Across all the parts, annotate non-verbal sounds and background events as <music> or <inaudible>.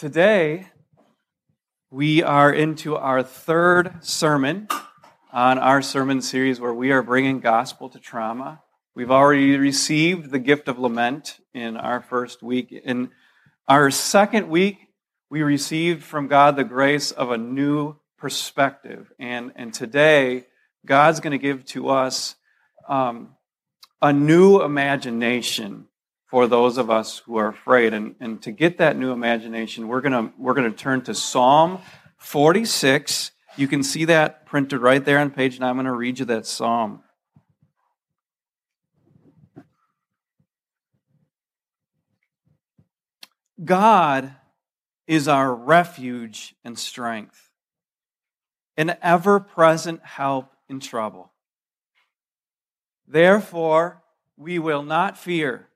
Today, we are into our third sermon on our sermon series where we are bringing gospel to trauma. We've already received the gift of lament in our first week. In our second week, we received from God the grace of a new perspective. And, and today, God's going to give to us um, a new imagination for those of us who are afraid. And, and to get that new imagination, we're going we're going to turn to Psalm 46. You can see that printed right there on page 9. I'm going to read you that psalm. God is our refuge and strength, an ever present help in trouble. Therefore, we will not fear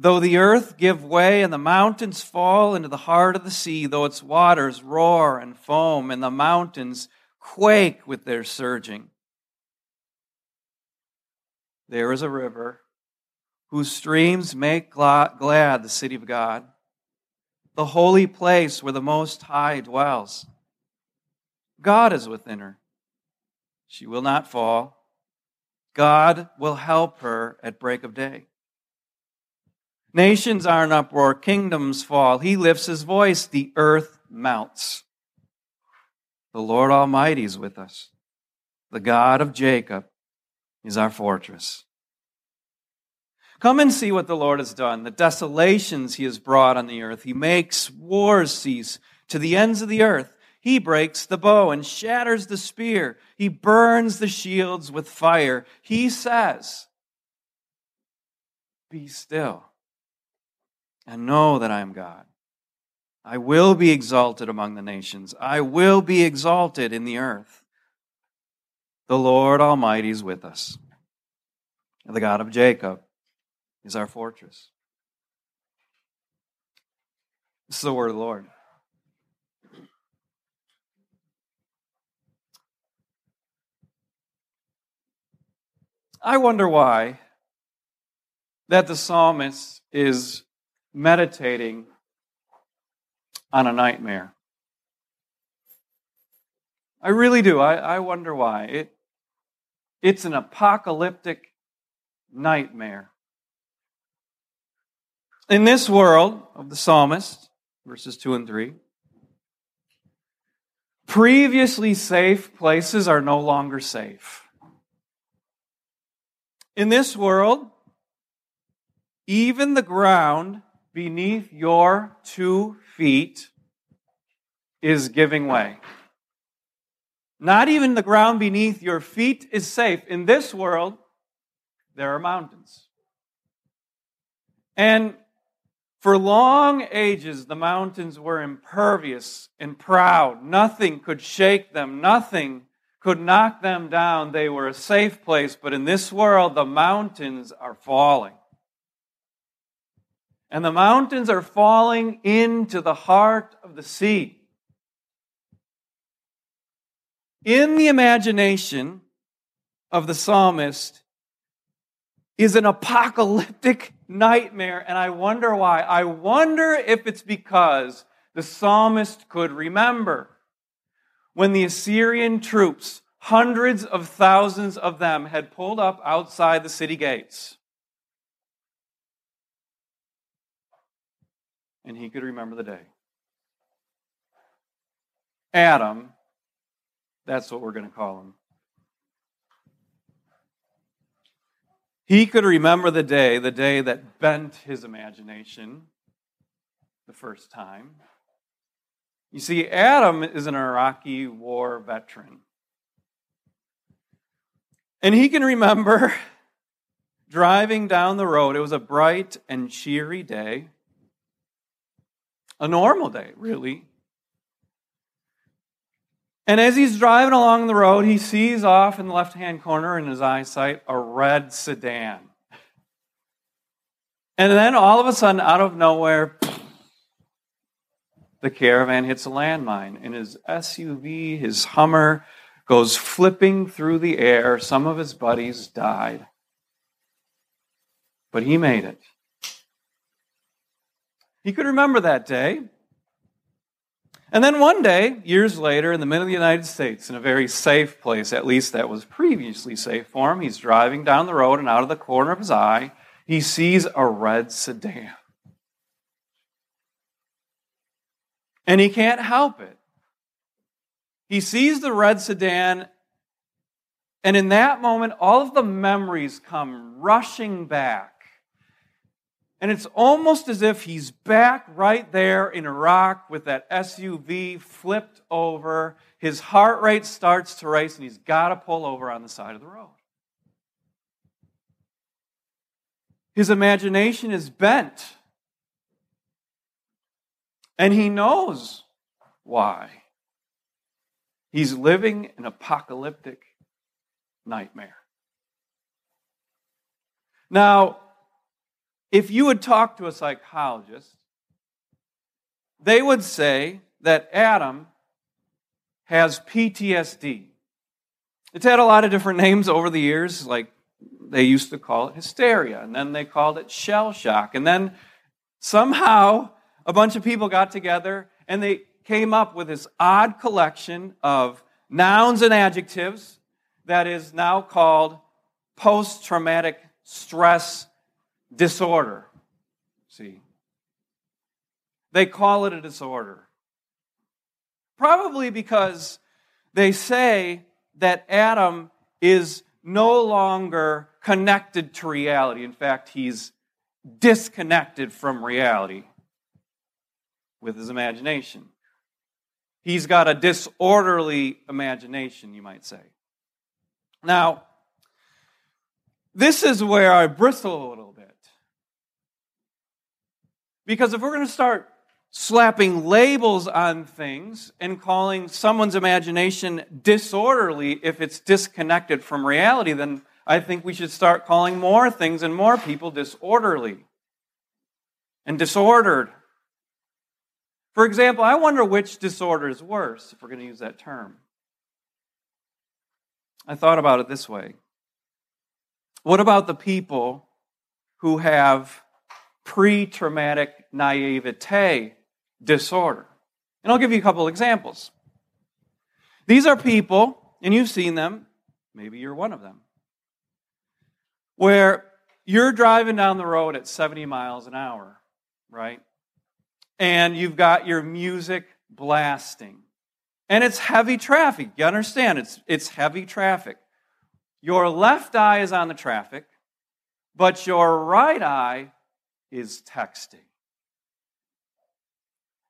Though the earth give way and the mountains fall into the heart of the sea, though its waters roar and foam and the mountains quake with their surging, there is a river whose streams make glad the city of God, the holy place where the Most High dwells. God is within her. She will not fall. God will help her at break of day. Nations are in uproar, kingdoms fall. He lifts his voice, the earth melts. The Lord Almighty is with us. The God of Jacob is our fortress. Come and see what the Lord has done, the desolations he has brought on the earth. He makes wars cease to the ends of the earth. He breaks the bow and shatters the spear. He burns the shields with fire. He says, Be still and know that I am God. I will be exalted among the nations. I will be exalted in the earth. The Lord Almighty is with us. The God of Jacob is our fortress. This is the word of the Lord. I wonder why that the psalmist is meditating on a nightmare. I really do. I, I wonder why. It, it's an apocalyptic nightmare. In this world of the psalmist, verses 2 and 3, previously safe places are no longer safe. In this world, even the ground beneath your two feet is giving way. Not even the ground beneath your feet is safe. In this world, there are mountains. And for long ages, the mountains were impervious and proud. Nothing could shake them, nothing could knock them down. They were a safe place. But in this world, the mountains are falling and the mountains are falling into the heart of the sea. In the imagination of the psalmist is an apocalyptic nightmare, and I wonder why. I wonder if it's because the psalmist could remember when the Assyrian troops, hundreds of thousands of them, had pulled up outside the city gates. And he could remember the day. Adam, that's what we're going to call him. He could remember the day, the day that bent his imagination the first time. You see, Adam is an Iraqi war veteran. And he can remember <laughs> driving down the road. It was a bright and cheery day a normal day, really. And as he's driving along the road, he sees off in the left hand corner in his eyesight a red sedan. And then all of a sudden, out of nowhere, the caravan hits a landmine, and his SUV, his Hummer, goes flipping through the air. Some of his buddies died. But he made it. He could remember that day. And then one day, years later, in the middle of the United States, in a very safe place, at least that was previously safe for him, he's driving down the road and out of the corner of his eye, he sees a red sedan. And he can't help it. He sees the red sedan, and in that moment, all of the memories come rushing back. And it's almost as if he's back right there in Iraq with that SUV flipped over. His heart rate starts to race, and he's got to pull over on the side of the road. His imagination is bent. And he knows why. He's living an apocalyptic nightmare. Now, if you would talk to a psychologist, they would say that Adam has PTSD. It's had a lot of different <laughs> names over the years, like they used to call it hysteria, and then they called it shell shock. And then somehow a bunch of people got together and they came up with this odd collection of nouns and adjectives that is now called post traumatic stress disorder. See? They call it a disorder. Probably because they say that Adam is no longer connected to reality. In fact, he's disconnected from reality with his imagination. He's got a disorderly imagination, you might say. Now, this is where I bristle a little bit. Because if we're going to start slapping labels on things and calling someone's imagination disorderly if it's disconnected from reality, then I think we should start calling more things and more people disorderly and disordered. For example, I wonder which disorder is worse, if we're going to use that term. I thought about it this way What about the people who have pre traumatic naivete disorder? And I'll give you a couple examples. These are people, and you've seen them, maybe you're one of them, where you're driving down the road at 70 miles an hour, right? And you've got your music blasting. And it's heavy traffic. You understand? It's, it's heavy traffic. Your left eye is on the traffic, but your right eye is texting.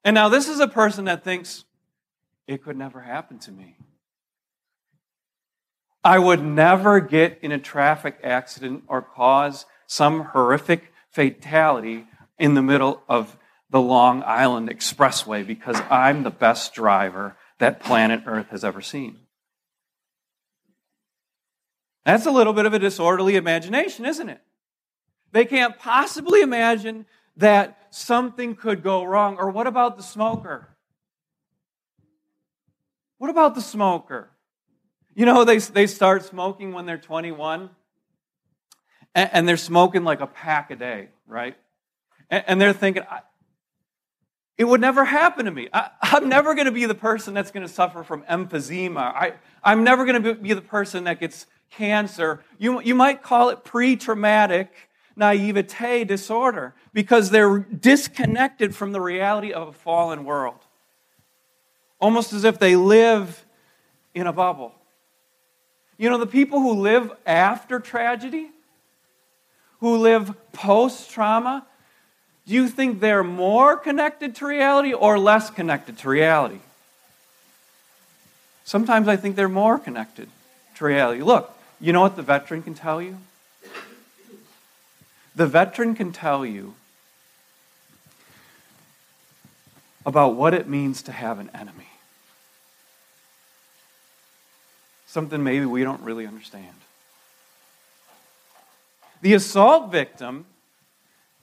And now, this is a person that thinks it could never happen to me. I would never get in a traffic accident or cause some horrific fatality in the middle of the Long Island Expressway because I'm the best driver that planet Earth has ever seen. That's a little bit of a disorderly imagination, isn't it? They can't possibly imagine that something could go wrong. Or what about the smoker? What about the smoker? You know, they, they start smoking when they're 21, and, and they're smoking like a pack a day, right? And, and they're thinking, it would never happen to me. I, am never going to be the person that's going to suffer from emphysema. I, I'm never going to be the person that gets cancer. You, you might call it pre traumatic naivete disorder because they're disconnected from the reality of a fallen world. Almost as if they live in a bubble. You know, the people who live after tragedy, who live post trauma, do you think they're more connected to reality or less connected to reality? Sometimes I think they're more connected to reality. Look, you know what the veteran can tell you? The veteran can tell you about what it means to have an enemy. Something maybe we don't really understand. The assault victim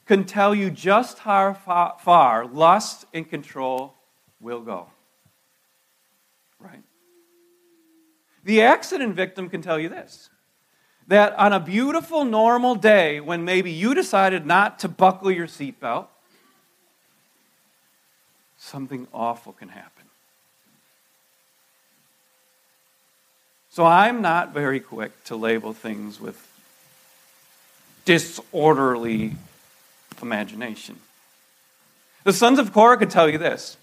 can tell you just how far lust and control will go. Right? The accident victim can tell you this that on a beautiful, normal day when maybe you decided not to buckle your seatbelt, something awful can happen. So I'm not very quick to label things with disorderly imagination. The sons of Korah could tell you this.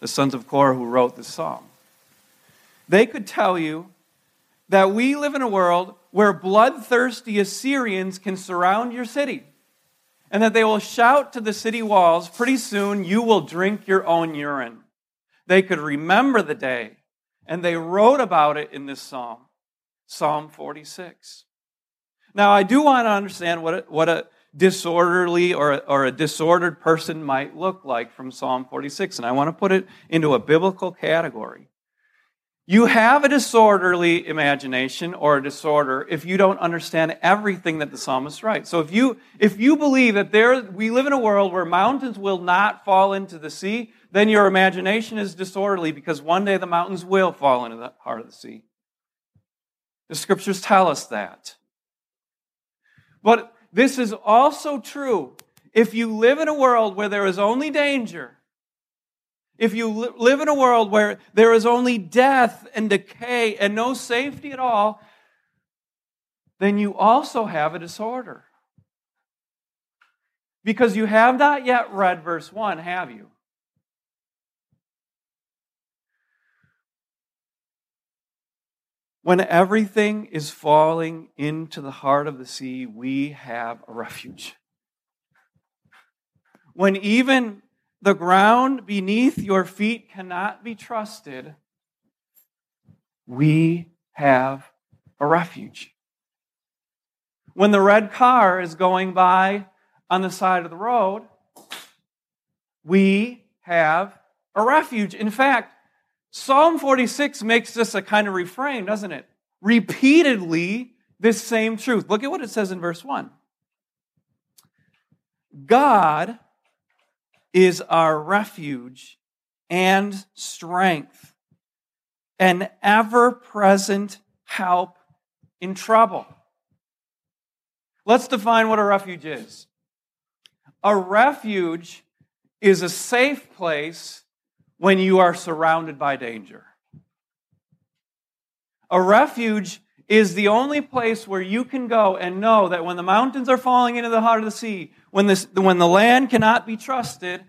The sons of Korah who wrote this song. They could tell you that we live in a world where bloodthirsty Assyrians can surround your city and that they will shout to the city walls, Pretty soon you will drink your own urine. They could remember the day, and they wrote about it in this psalm, Psalm 46. Now, I do want to understand what a, what a disorderly or, or a disordered person might look like from Psalm 46, and I want to put it into a biblical category. You have a disorderly imagination or a disorder if you don't understand everything that the psalmist writes. So if you, if you believe that there, we live in a world where mountains will not fall into the sea, then your imagination is disorderly because one day the mountains will fall into the heart of the sea. The scriptures tell us that. But this is also true if you live in a world where there is only danger if you live in a world where there is only death and decay and no safety at all, then you also have a disorder. Because you have not yet read verse 1, have you? When everything is falling into the heart of the sea, we have a refuge. When even the ground beneath your feet cannot be trusted. We have a refuge. When the red car is going by on the side of the road, we have a refuge. In fact, Psalm 46 makes this a kind of refrain, doesn't it? Repeatedly, this same truth. Look at what it says in verse 1. God is our refuge and strength, an ever present help in trouble. Let's define what a refuge is. A refuge is a safe place when you are surrounded by danger. A refuge is the only place where you can go and know that when the mountains are falling into the heart of the sea, when, this, when the land cannot be trusted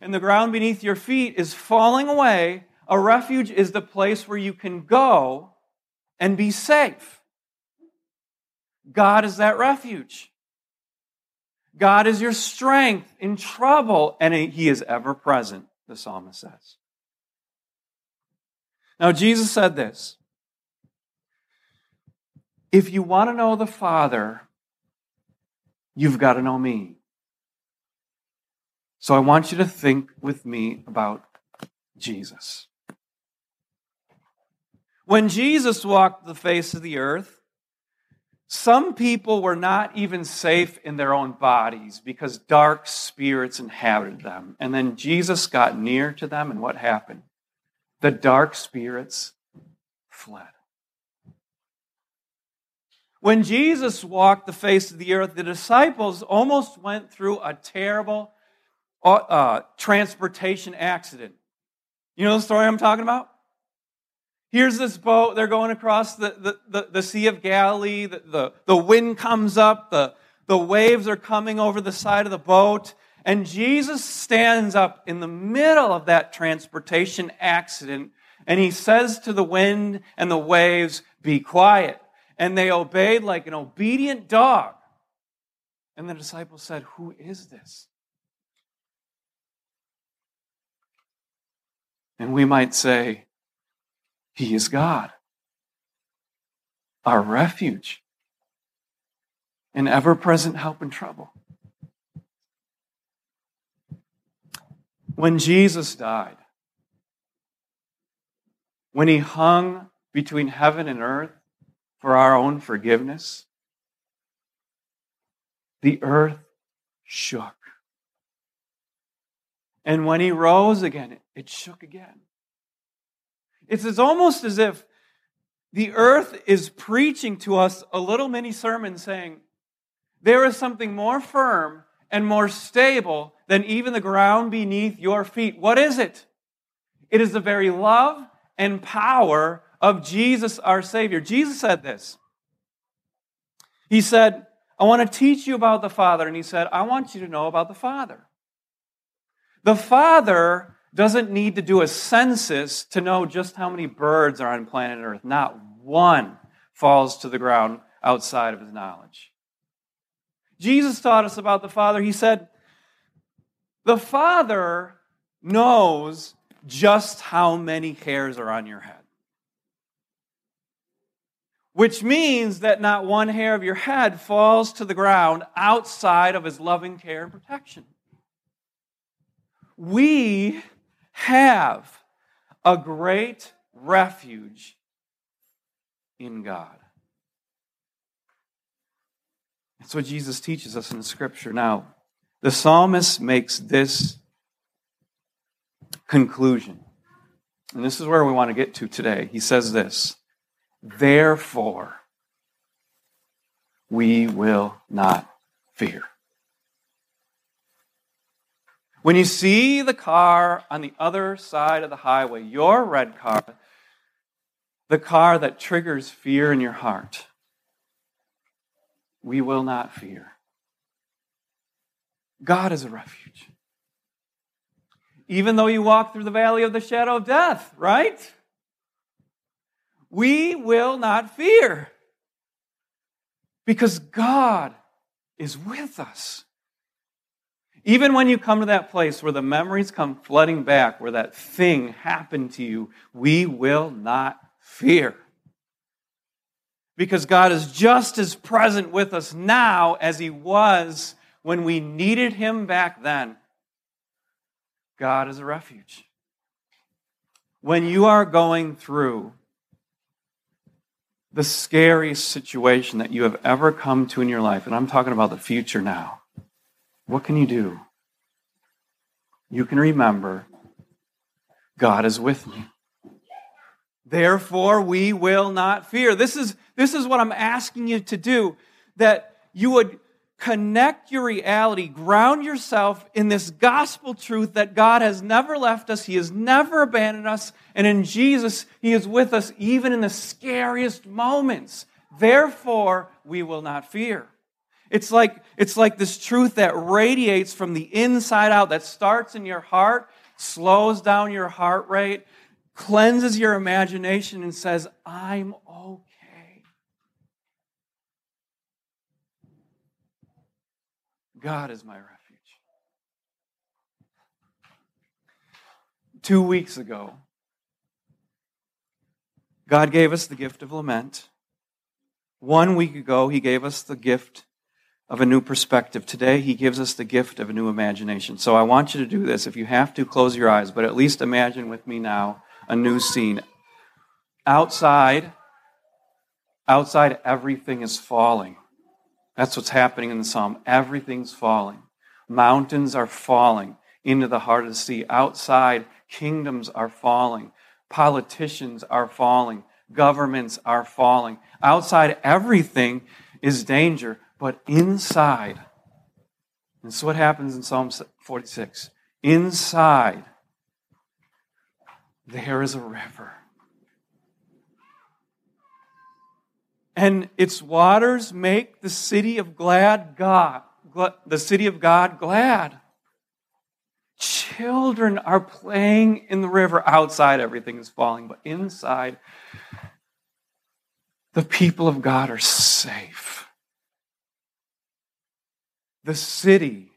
and the ground beneath your feet is falling away, a refuge is the place where you can go and be safe. God is that refuge. God is your strength in trouble, and He is ever present, the psalmist says. Now, Jesus said this if you want to know the Father, you've got to know me. So I want you to think with me about Jesus. When Jesus walked the face of the earth, some people were not even safe in their own bodies because dark spirits inhabited them. And then Jesus got near to them, and what happened? The dark spirits fled. When Jesus walked the face of the earth, the disciples almost went through a terrible uh, uh, transportation accident. You know the story I'm talking about? Here's this boat, they're going across the, the, the, the Sea of Galilee, the, the, the wind comes up, the, the waves are coming over the side of the boat, and Jesus stands up in the middle of that transportation accident, and he says to the wind and the waves, Be quiet and they obeyed like an obedient dog. And the disciples said, Who is this? And we might say, He is God, our refuge, an ever present help in trouble. When Jesus died, when he hung between heaven and earth, for our own forgiveness, the earth shook. And when he rose again, it shook again. It's as almost as if the earth is preaching to us a little mini sermon saying, there is something more firm and more stable than even the ground beneath your feet. What is it? It is the very love and power of Jesus our Savior. Jesus said this. He said, I want to teach you about the Father. And he said, I want you to know about the Father. The Father doesn't need to do a census to know just how many birds are on planet Earth. Not one falls to the ground outside of his knowledge. Jesus taught us about the Father. He said, The Father knows just how many hairs are on your head. Which means that not one hair of your head falls to the ground outside of his loving care and protection. We have a great refuge in God. That's what Jesus teaches us in the scripture. Now, the psalmist makes this conclusion. And this is where we want to get to today. He says this Therefore, we will not fear. When you see the car on the other side of the highway, your red car, the car that triggers fear in your heart, we will not fear. God is a refuge. Even though you walk through the valley of the shadow of death, right? We will not fear. Because God is with us. Even when you come to that place where the memories come flooding back, where that thing happened to you, we will not fear because God is just as present with us now as He was when we needed Him back then. God is a refuge. When you are going through the scariest situation that you have ever come to in your life, and I'm talking about the future now, what can you do? You can remember God is with me. Therefore, we will not fear. This is, this is what I'm asking you to do that you would connect your reality, ground yourself in this gospel truth that God has never left us, He has never abandoned us, and in Jesus, He is with us even in the scariest moments. Therefore, we will not fear. It's like, it's like this truth that radiates from the inside out, that starts in your heart, slows down your heart rate, cleanses your imagination and says, I'm God is my refuge. Two weeks ago, God gave us the gift of lament. One week ago, He gave us the gift of a new perspective. Today, He gives us the gift of a new imagination. So I want you to do this. If you have to, close your eyes, but at least imagine with me now a new scene. Outside, outside, everything is falling. That's what's happening in the psalm. Everything's falling. Mountains are falling into the heart of the sea. Outside, kingdoms are falling. Politicians are falling. Governments are falling. Outside, everything is danger. But inside, and so what happens in Psalm 46. Inside, there is a river. And its waters make the city of glad God, the city of God glad. Children are playing in the river. Outside, everything is falling, but inside, the people of God are safe. The city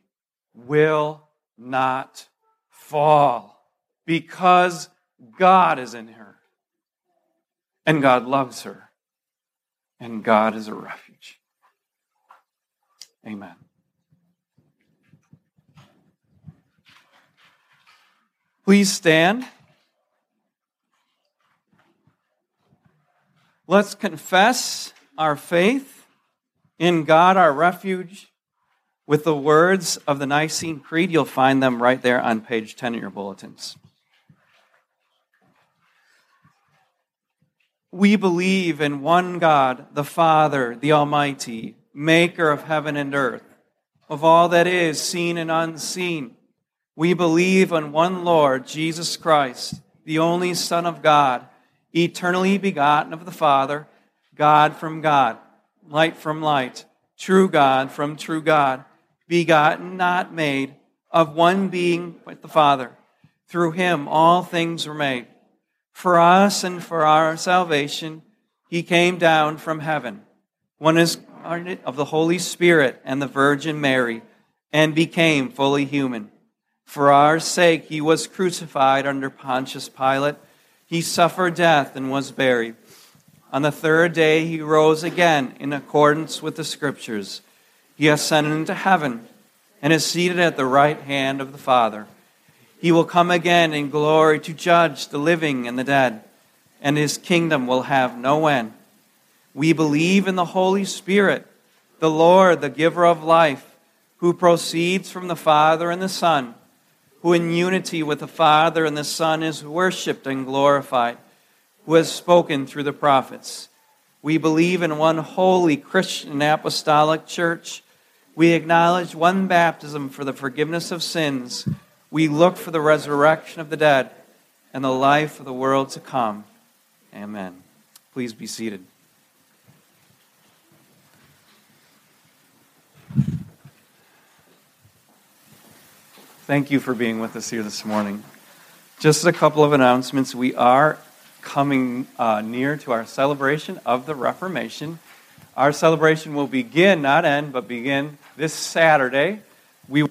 will not fall because God is in her. And God loves her. And God is a refuge. Amen. Please stand. Let's confess our faith in God, our refuge, with the words of the Nicene Creed. You'll find them right there on page 10 of your bulletins. We believe in one God, the Father, the Almighty, maker of heaven and earth, of all that is seen and unseen. We believe in one Lord, Jesus Christ, the only Son of God, eternally begotten of the Father, God from God, light from light, true God from true God, begotten, not made, of one being with the Father. Through him all things were made. For us and for our salvation, he came down from heaven, one is of the Holy Spirit and the Virgin Mary, and became fully human. For our sake, he was crucified under Pontius Pilate. He suffered death and was buried. On the third day, he rose again in accordance with the Scriptures. He ascended into heaven and is seated at the right hand of the Father. He will come again in glory to judge the living and the dead, and his kingdom will have no end. We believe in the Holy Spirit, the Lord, the giver of life, who proceeds from the Father and the Son, who in unity with the Father and the Son is worshiped and glorified, who has spoken through the prophets. We believe in one holy Christian apostolic church. We acknowledge one baptism for the forgiveness of sins. We look for the resurrection of the dead and the life of the world to come. Amen. Please be seated. Thank you for being with us here this morning. Just a couple of announcements. We are coming uh, near to our celebration of the Reformation. Our celebration will begin, not end, but begin this Saturday. We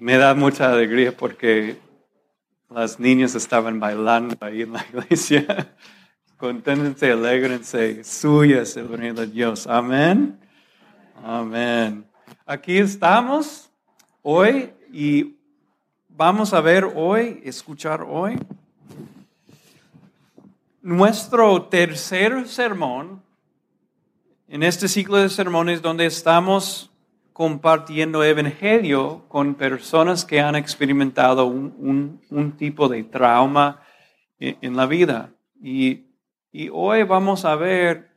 Me da mucha alegría porque las niñas estaban bailando ahí en la iglesia. <laughs> Conténtense, alegrense, suya es el reino de Dios. Amén. Amén. Aquí estamos hoy y vamos a ver hoy, escuchar hoy, nuestro tercer sermón en este ciclo de sermones donde estamos compartiendo evangelio con personas que han experimentado un, un, tipo de trauma en, la vida. Y, y, hoy vamos a ver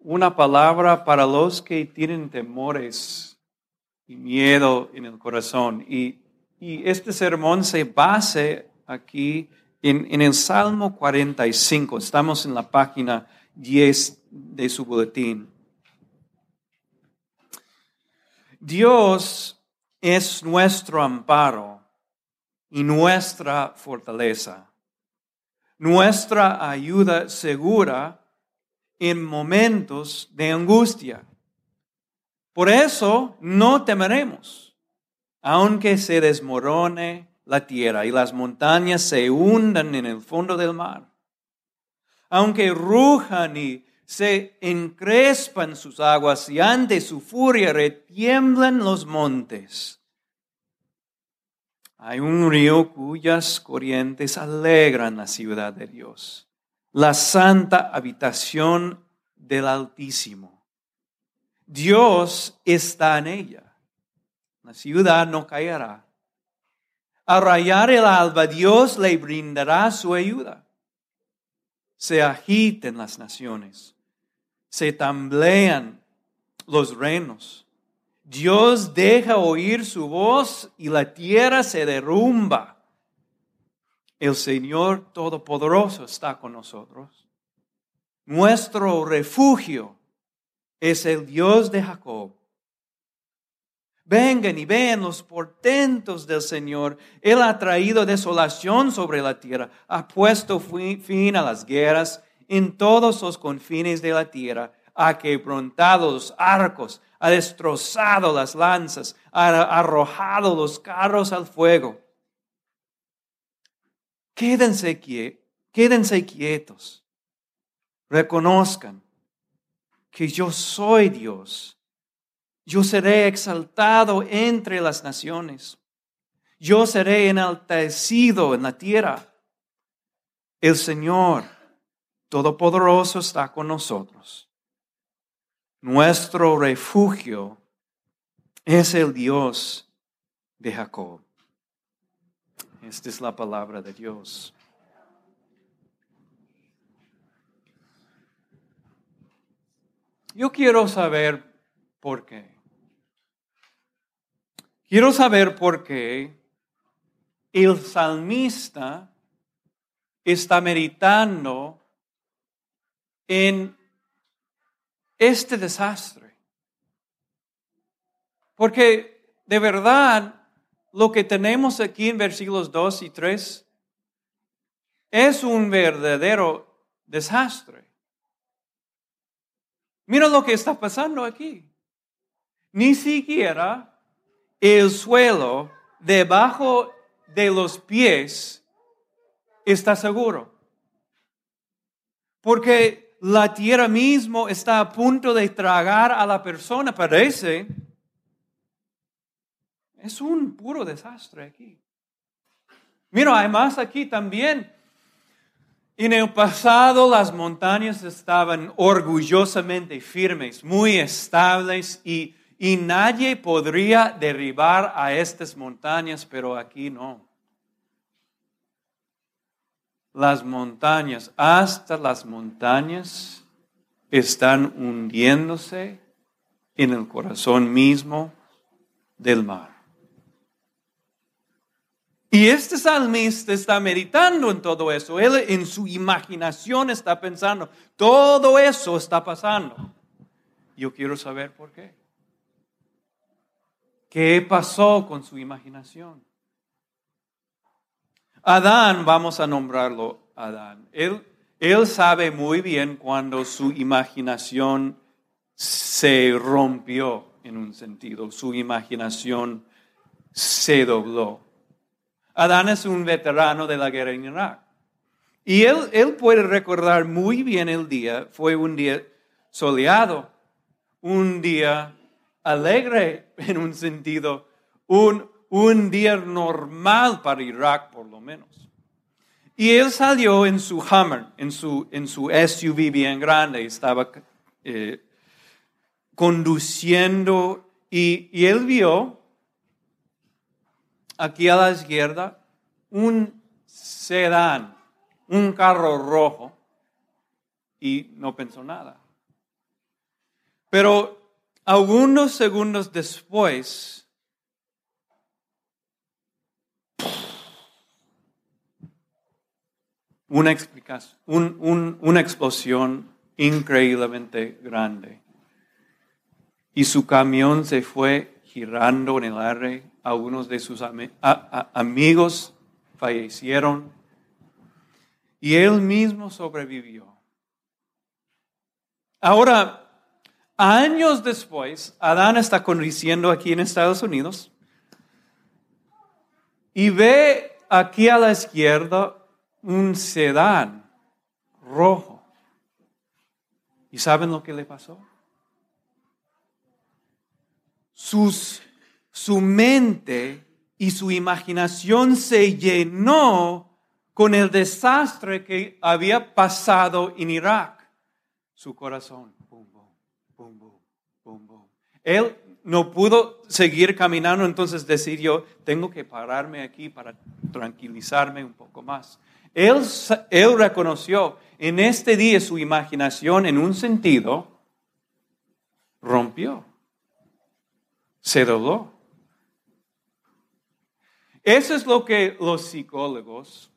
una palabra para los que tienen temores y miedo en el corazón. Y, y este sermón se base aquí en, en el Salmo 45. Estamos en la página 10 de su boletín. Dios es nuestro amparo y nuestra fortaleza, nuestra ayuda segura en momentos de angustia. Por eso no temeremos, aunque se desmorone la tierra y las montañas se hundan en el fondo del mar, aunque rujan y se encrespan sus aguas y ante su furia retiemblan los montes. Hay un río cuyas corrientes alegran la ciudad de Dios, la santa habitación del Altísimo. Dios está en ella. La ciudad no caerá. Al rayar el alba, Dios le brindará su ayuda. Se agiten las naciones se tamblean los reinos. Dios deja oír su voz y la tierra se derrumba. El Señor Todopoderoso está con nosotros. Nuestro refugio es el Dios de Jacob. Vengan y vean los portentos del Señor. Él ha traído desolación sobre la tierra, ha puesto fin a las guerras en todos los confines de la tierra, ha quebrantado los arcos, ha destrozado las lanzas, ha arrojado los carros al fuego. Quédense, quédense quietos, reconozcan que yo soy Dios. Yo seré exaltado entre las naciones. Yo seré enaltecido en la tierra. El Señor Todopoderoso está con nosotros. Nuestro refugio es el Dios de Jacob. Esta es la palabra de Dios. Yo quiero saber por qué. Quiero saber por qué el salmista está meditando en este desastre. Porque de verdad lo que tenemos aquí en versículos 2 y 3 es un verdadero desastre. Mira lo que está pasando aquí. Ni siquiera el suelo debajo de los pies está seguro. Porque la tierra mismo está a punto de tragar a la persona, parece. Es un puro desastre aquí. Mira, además aquí también, en el pasado las montañas estaban orgullosamente firmes, muy estables y, y nadie podría derribar a estas montañas, pero aquí no las montañas, hasta las montañas, están hundiéndose en el corazón mismo del mar. Y este salmista está meditando en todo eso. Él en su imaginación está pensando, todo eso está pasando. Yo quiero saber por qué. ¿Qué pasó con su imaginación? Adán, vamos a nombrarlo Adán. Él, él sabe muy bien cuando su imaginación se rompió en un sentido, su imaginación se dobló. Adán es un veterano de la guerra en Irak. Y él, él puede recordar muy bien el día, fue un día soleado, un día alegre <laughs> en un sentido, un, un día normal para Irak por lo menos. Y él salió en su Hummer, en su, en su SUV bien grande, estaba eh, conduciendo y, y él vio aquí a la izquierda un sedán, un carro rojo, y no pensó nada. Pero algunos segundos después, una, explicación, una explosión increíblemente grande. Y su camión se fue girando en el aire. Algunos de sus amigos fallecieron. Y él mismo sobrevivió. Ahora, años después, Adán está conduciendo aquí en Estados Unidos y ve aquí a la izquierda un sedán rojo. ¿Y saben lo que le pasó? Sus, su mente y su imaginación se llenó con el desastre que había pasado en Irak. Su corazón, Él no pudo seguir caminando, entonces decidió, tengo que pararme aquí para tranquilizarme un poco más. Él, reconoció en este día su imaginación en un sentido rompió. se dobló. Eso es lo que los psicólogos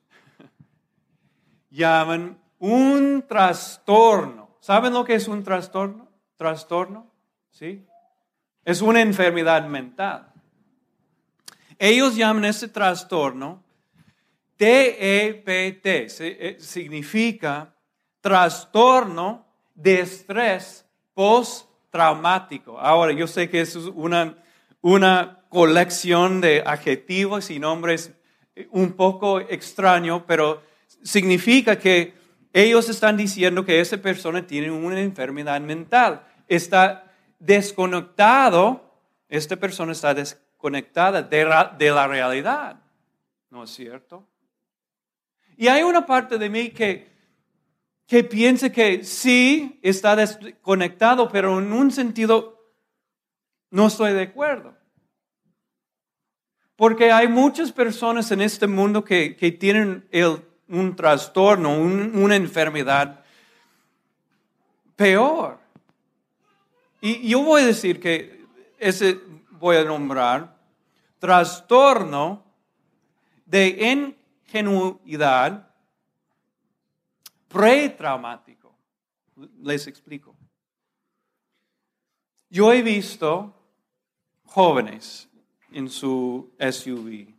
llaman un trastorno. ¿Saben lo que es un trastorno? Trastorno, ¿sí? Es una enfermedad mental. Ellos llaman ese trastorno TEPT, eh, significa trastorno de estrés postraumático. Ahora, yo sé que eso es una, una colección de adjetivos y nombres un poco extraño, pero significa que ellos están diciendo que esa persona tiene una enfermedad mental. Está desconectado, esta persona está desconectada de, la realidad. ¿No es cierto? Y hay una parte de mí que, que piensa que sí está desconectado, pero en un sentido no estoy de acuerdo. Porque hay muchas personas en este mundo que, que tienen un trastorno, una enfermedad peor. Y yo voy a decir que ese voy a nombrar trastorno de ingenuidad pretraumático. Les explico. Yo he visto jóvenes en su SUV.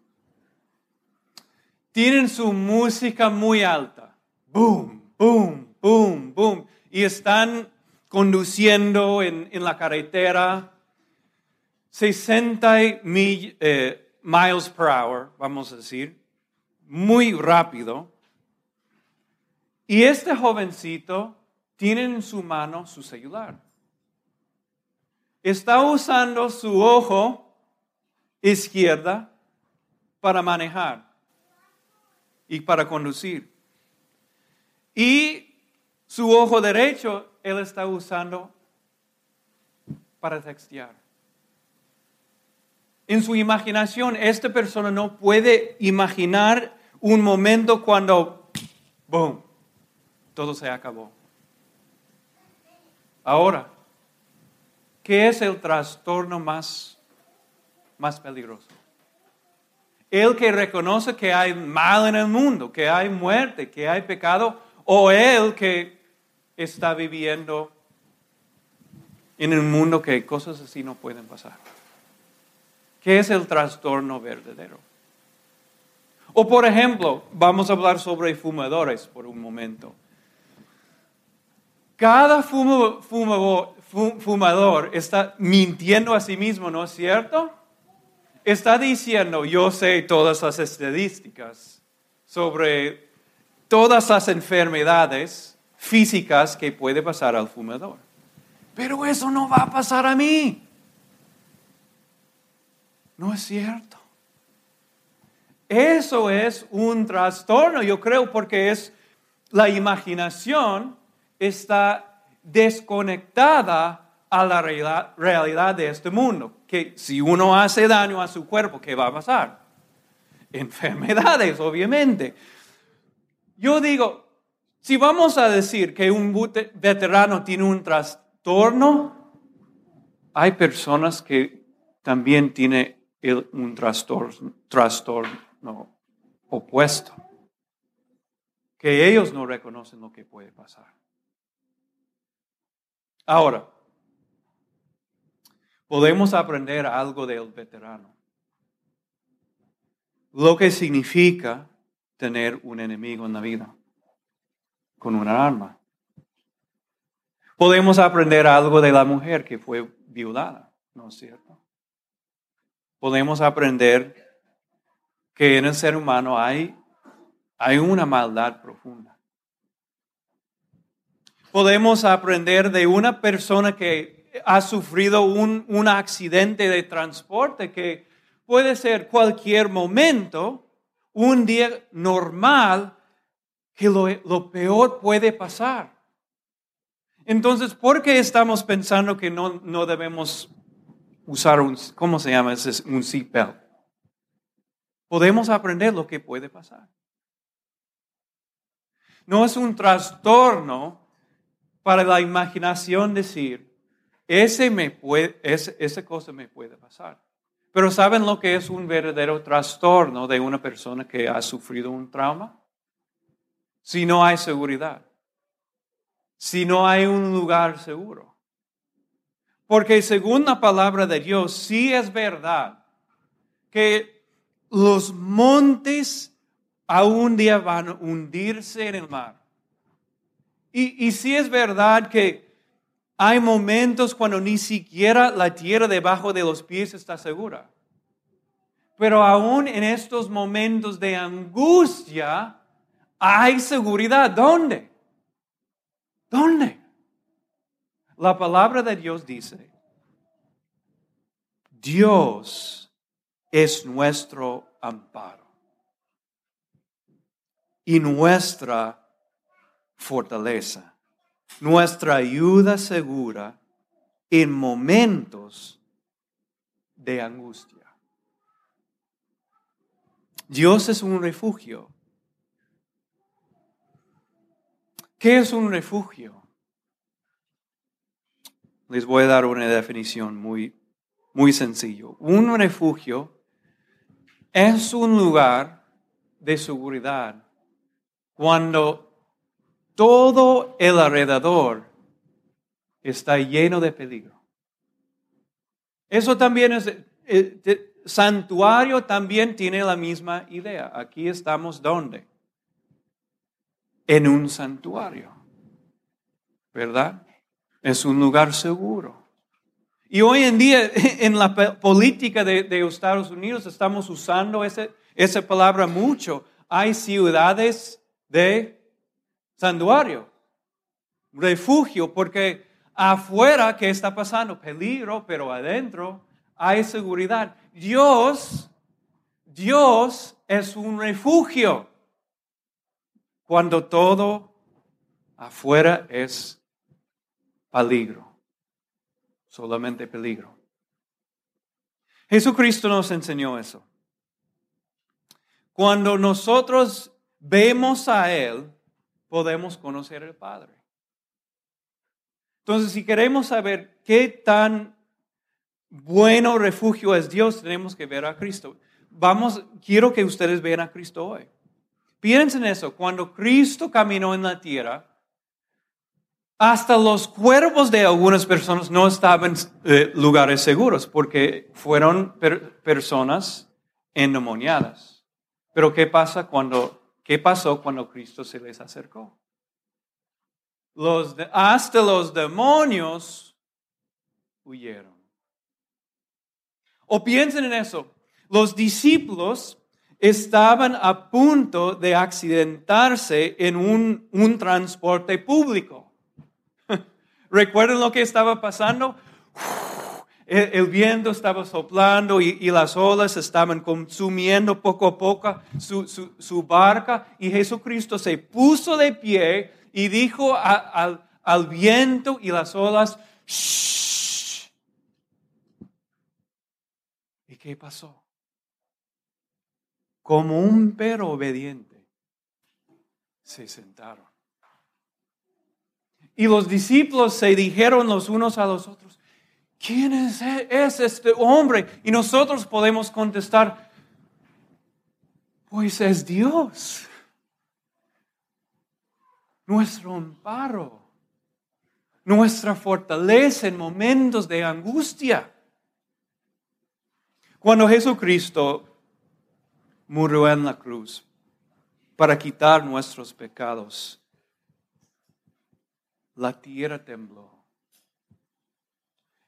Tienen su música muy alta. Boom, boom, boom, boom. Y están conduciendo en, la carretera 60 mil, eh, miles per hour, vamos a decir, muy rápido. Y este jovencito tiene en su mano su celular. Está usando su ojo izquierda para manejar y para conducir. Y su ojo derecho él está usando para textear. En su imaginación, esta persona no puede imaginar un momento cuando, boom, todo se acabó. Ahora, ¿qué es el trastorno más más peligroso. El que reconoce que hay mal en el mundo, que hay muerte, que hay pecado, o el que está viviendo en un mundo que cosas así no pueden pasar. ¿Qué es el trastorno verdadero? O por ejemplo, vamos a hablar sobre fumadores por un momento. Cada fumador está mintiendo a sí mismo, ¿no es cierto? está diciendo, yo sé todas las estadísticas sobre todas las enfermedades físicas que puede pasar al fumador. Pero eso no va a pasar a mí. No es cierto. Eso es un trastorno, yo creo, porque es la imaginación está desconectada a la realidad de este mundo que si uno hace daño a su cuerpo, ¿qué va a pasar? Enfermedades, obviamente. Yo digo, si vamos a decir que un veterano tiene un trastorno, hay personas que también tienen un trastorno, trastorno opuesto, que ellos no reconocen lo que puede pasar. Ahora, podemos aprender algo del veterano. Lo que significa tener un enemigo en la vida con una arma. Podemos aprender algo de la mujer que fue violada, ¿no es cierto? Podemos aprender que en el ser humano hay, hay una maldad profunda. Podemos aprender de una persona que ha sufrido un, accidente de transporte que puede ser cualquier momento, un día normal, que lo, peor puede pasar. Entonces, ¿por qué estamos pensando que no, no debemos usar un, ¿cómo se llama? Un seatbelt. Podemos aprender lo que puede pasar. No es un trastorno para la imaginación decir, ese me puede, ese, esa cosa me puede pasar. Pero ¿saben lo que es un verdadero trastorno de una persona que ha sufrido un trauma? Si no hay seguridad, si no hay un lugar seguro. Porque según la palabra de Dios, sí es verdad que los montes a un día van a hundirse en el mar. Y, y sí es verdad que hay momentos cuando ni siquiera la tierra debajo de los pies está segura. Pero aún en estos momentos de angustia hay seguridad. ¿Dónde? ¿Dónde? La palabra de Dios dice, Dios es nuestro amparo y nuestra fortaleza, nuestra ayuda segura en momentos de angustia. Dios es un refugio. ¿Qué es un refugio? Les voy a dar una definición muy, muy sencillo. Un refugio es un lugar de seguridad cuando todo el alrededor está lleno de peligro. Eso también es, eh, santuario también tiene la misma idea. Aquí estamos ¿dónde? En un santuario. ¿Verdad? Es un lugar seguro. Y hoy en día <laughs> en la política de, Estados Unidos estamos usando ese, esa palabra mucho. Hay ciudades de santuario, refugio, porque afuera, ¿qué está pasando? Peligro, pero adentro hay seguridad. Dios, Dios es un refugio cuando todo afuera es peligro, solamente peligro. Jesucristo nos enseñó eso. Cuando nosotros vemos a Él, podemos conocer al Padre. Entonces, si queremos saber qué tan bueno refugio es Dios, tenemos que ver a Cristo. Vamos, quiero que ustedes vean a Cristo hoy. Piensen eso, cuando Cristo caminó en la tierra, hasta los cuerpos de algunas personas no estaban en eh, lugares seguros porque fueron personas endemoniadas. Pero ¿qué pasa cuando qué pasó cuando Cristo se les acercó? Los hasta los demonios huyeron. O piensen en eso. Los discípulos estaban a punto de accidentarse en un, un transporte público. <laughs> ¿Recuerdan lo que estaba pasando? <sighs> El, viento estaba soplando y, las olas estaban consumiendo poco a poco su, su, barca y Jesucristo se puso de pie y dijo al, al viento y las olas, Shh. ¿y qué pasó? Como un perro obediente, se sentaron. Y los discípulos se dijeron los unos a los otros, ¿quién es, este hombre? Y nosotros podemos contestar, pues es Dios, nuestro amparo, nuestra fortaleza en momentos de angustia. Cuando Jesucristo murió en la cruz para quitar nuestros pecados, la tierra tembló.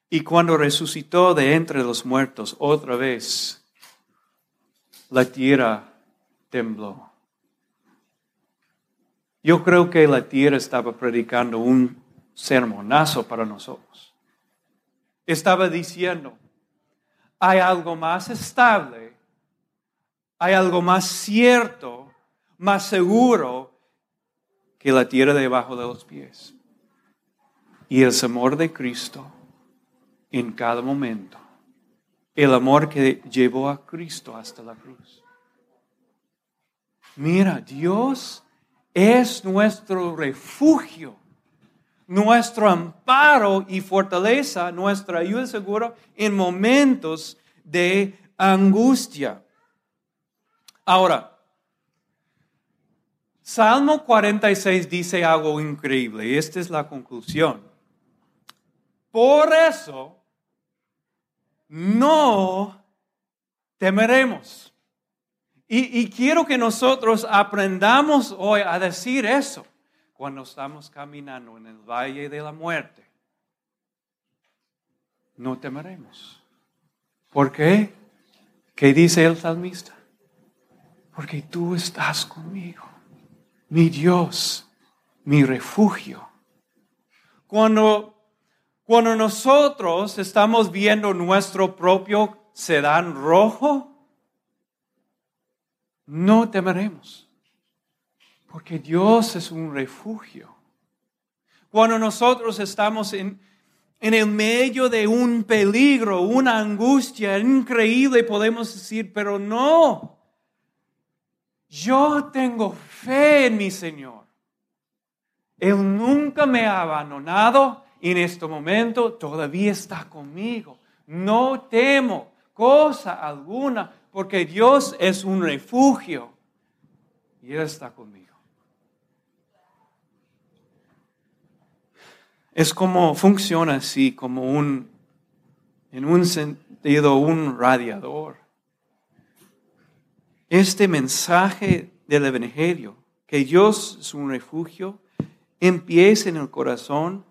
Y cuando resucitó de entre los muertos otra vez, la tierra tembló. Yo creo que la tierra estaba predicando un sermonazo para nosotros. Estaba diciendo, hay algo más estable, hay algo más cierto, más seguro que la tierra debajo de los pies y el amor de Cristo en cada momento. El amor que llevó a Cristo hasta la cruz. Mira, Dios es nuestro refugio. nuestro amparo y fortaleza, nuestra ayuda segura en momentos de angustia. Ahora, Salmo 46 dice algo increíble y esta es la conclusión. Por eso, no temeremos. Y, quiero que nosotros aprendamos hoy a decir eso cuando estamos caminando en el valle de la muerte. No temeremos. ¿Por qué? ¿Qué dice el salmista? Porque tú estás conmigo, mi Dios, mi refugio. Cuando, cuando nosotros estamos viendo nuestro propio sedán rojo, no temeremos, porque Dios es un refugio. Cuando nosotros estamos en, en el medio de un peligro, una angustia increíble, podemos decir, pero no, yo tengo fe en mi Señor. Él nunca me ha abandonado y en este momento todavía está conmigo. No temo cosa alguna porque Dios es un refugio y Él está conmigo. es como funciona así, como un, en un sentido, un radiador. Este mensaje del Evangelio, que Dios es un refugio, empieza en el corazón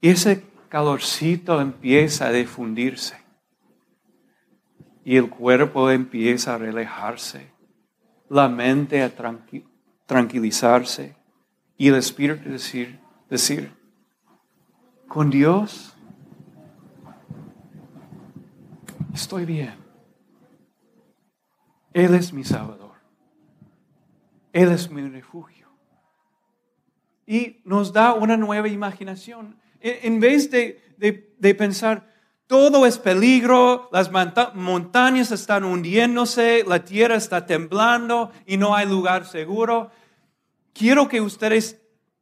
y ese calorcito empieza a difundirse. Y el cuerpo empieza a relajarse, la mente a tranquilizarse y el espíritu decir, decir, con Dios, estoy bien. Él es mi Salvador. Él es mi refugio. Y nos da una nueva imaginación. En vez de, de, pensar, todo es peligro, las montañas están hundiéndose, la tierra está temblando y no hay lugar seguro, quiero que ustedes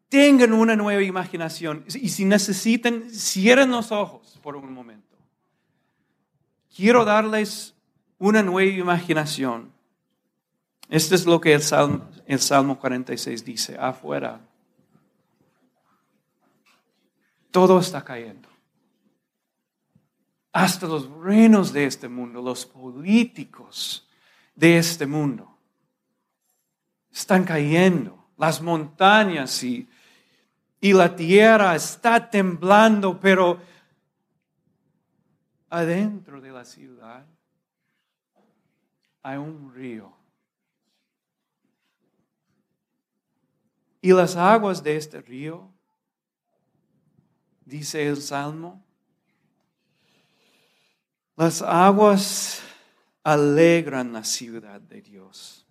tengan una nueva imaginación y si necesitan, cierren los ojos por un momento. Quiero darles una nueva imaginación. Esto es lo que el Salmo, el Salmo 46 dice, afuera. Todo está cayendo. Hasta los reinos de este mundo, los políticos de este mundo, están cayendo. Las montañas y y la tierra está temblando, pero adentro de la ciudad hay un río. Y las aguas de este río, dice el Salmo, las aguas alegran la ciudad de Dios.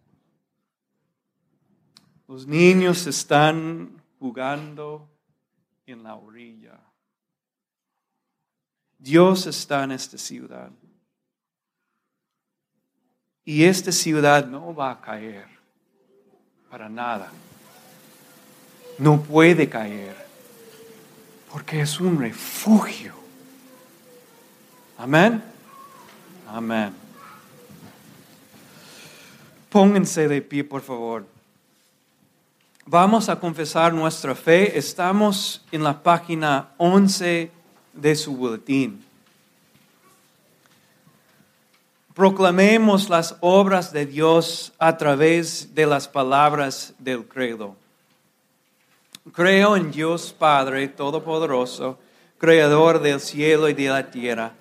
Los niños están jugando en la orilla. Dios está en esta ciudad. Y esta ciudad no va a caer para nada. No puede caer porque es un refugio. Amén. Amén. Pónganse de pie, por favor. Vamos a confesar nuestra fe. Estamos en la página 11 de su boletín. Proclamemos las obras de Dios a través de las palabras del credo. Creo en Dios Padre Todopoderoso, Creador del cielo y de la tierra,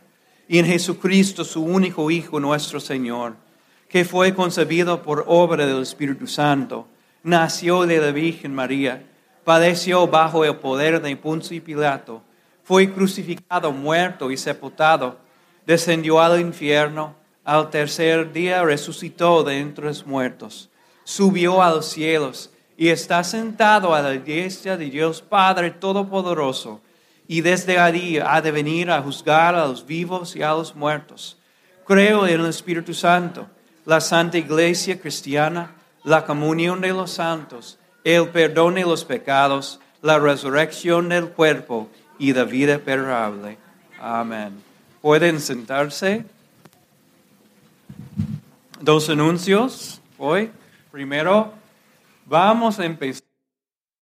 y en Jesucristo, su único Hijo, nuestro Señor, que fue concebido por obra del Espíritu Santo nació de la Virgen María, padeció bajo el poder de Poncio y Pilato, fue crucificado, muerto y sepultado, descendió al infierno, al tercer día resucitó de entre los muertos, subió a los cielos y está sentado a la diestra de Dios Padre Todopoderoso, y desde allí ha de venir a juzgar a los vivos y a los muertos. Creo en el Espíritu Santo, la Santa Iglesia Cristiana, la comunión de los santos, el perdón de los pecados, la resurrección del cuerpo y la vida perable. Amén. Pueden sentarse. Dos anuncios hoy. Primero, vamos a empezar.